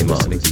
Mon.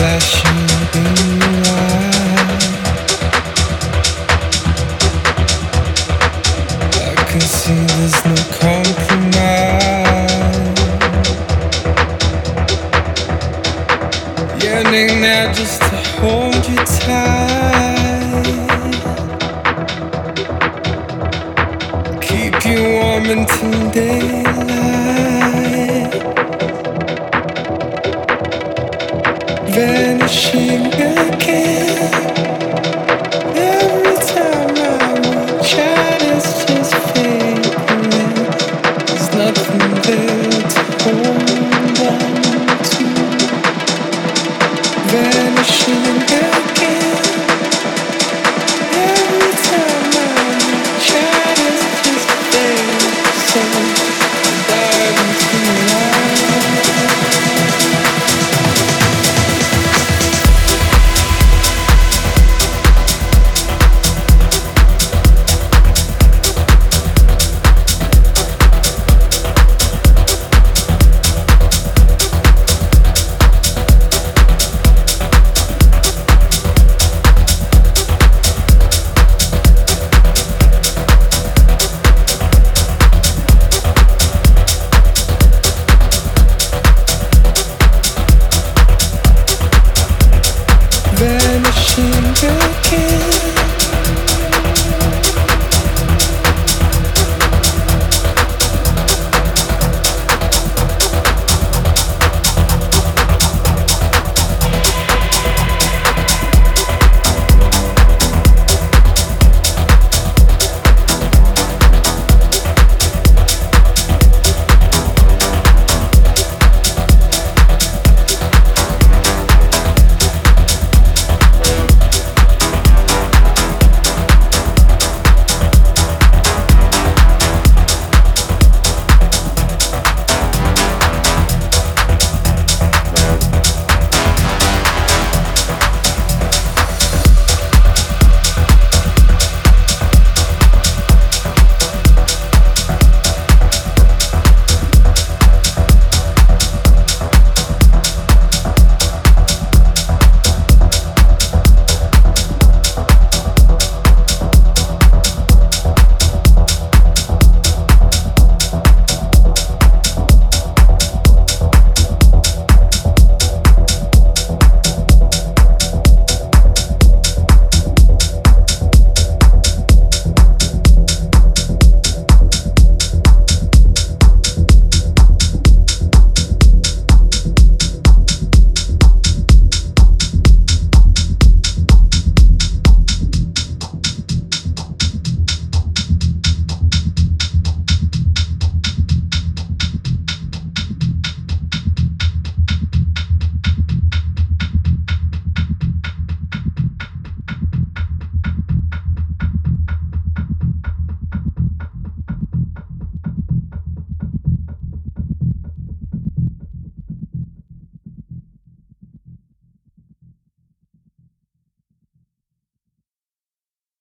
The